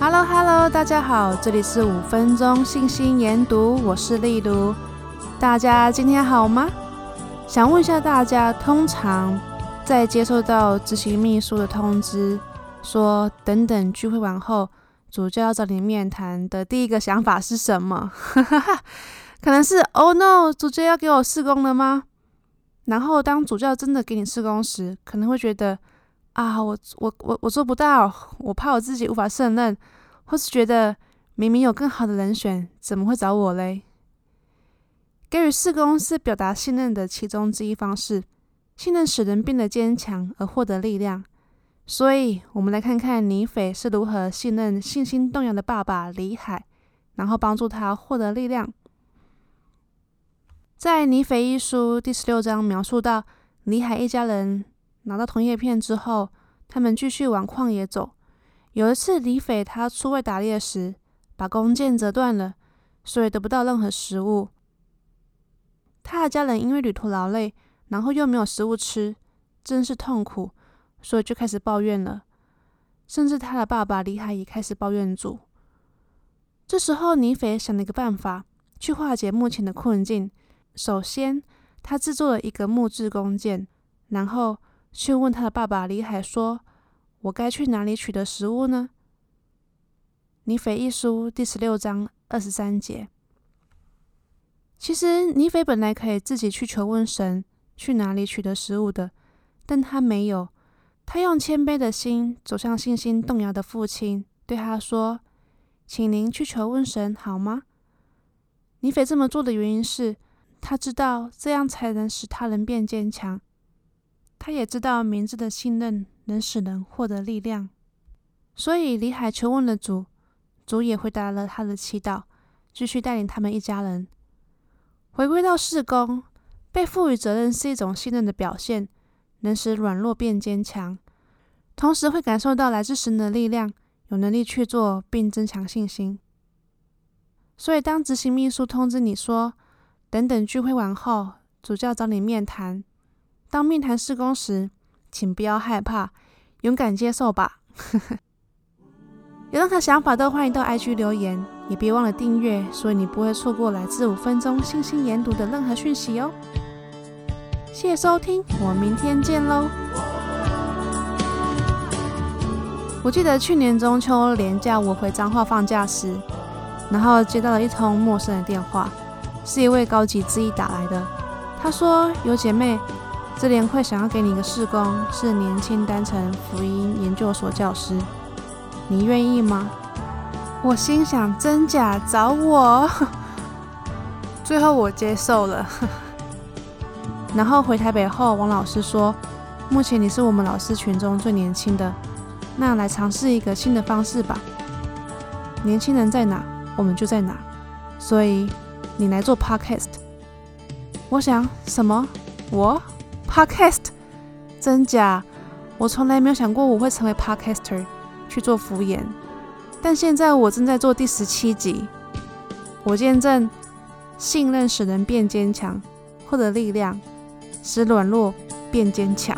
Hello Hello，大家好，这里是五分钟信心研读，我是丽茹。大家今天好吗？想问一下大家，通常在接收到执行秘书的通知，说等等聚会完后，主教要找你面谈的第一个想法是什么？可能是 Oh no，主教要给我试工了吗？然后当主教真的给你试工时，可能会觉得。啊，我我我我做不到，我怕我自己无法胜任，或是觉得明明有更好的人选，怎么会找我嘞？给予事工是表达信任的其中之一方式，信任使人变得坚强而获得力量。所以，我们来看看尼斐是如何信任信心动摇的爸爸李海，然后帮助他获得力量。在尼斐一书第十六章描述到李海一家人。拿到铜叶片之后，他们继续往旷野走。有一次，李斐他出外打猎时，把弓箭折断了，所以得不到任何食物。他的家人因为旅途劳累，然后又没有食物吃，真是痛苦，所以就开始抱怨了。甚至他的爸爸李海也开始抱怨主。这时候，李斐想了一个办法，去化解目前的困境。首先，他制作了一个木质弓箭，然后。去问他的爸爸李海说：“我该去哪里取得食物呢？”尼斐一书第十六章二十三节。其实尼斐本来可以自己去求问神去哪里取得食物的，但他没有。他用谦卑的心走向信心动摇的父亲，对他说：“请您去求问神好吗？”尼斐这么做的原因是，他知道这样才能使他人变坚强。他也知道名字的信任能使人获得力量，所以李海求问了主，主也回答了他的祈祷，继续带领他们一家人回归到事工。被赋予责任是一种信任的表现，能使软弱变坚强，同时会感受到来自神的力量，有能力去做并增强信心。所以，当执行秘书通知你说，等等聚会完后，主教找你面谈。当面谈施工时，请不要害怕，勇敢接受吧。有任何想法都欢迎到 IG 留言，也别忘了订阅，所以你不会错过来自五分钟信心研读的任何讯息哦。谢谢收听，我们明天见喽。我记得去年中秋连假，我回彰化放假时，然后接到了一通陌生的电话，是一位高级志义打来的，他说有姐妹。这联会想要给你一个试工，是年轻单程福音研究所教师，你愿意吗？我心想真假找我，最后我接受了。然后回台北后，王老师说，目前你是我们老师群中最年轻的，那来尝试一个新的方式吧。年轻人在哪，我们就在哪，所以你来做 Podcast。我想什么？我？Podcast，真假？我从来没有想过我会成为 Podcaster 去做敷衍，但现在我正在做第十七集。我见证信任使人变坚强，获得力量，使软弱变坚强。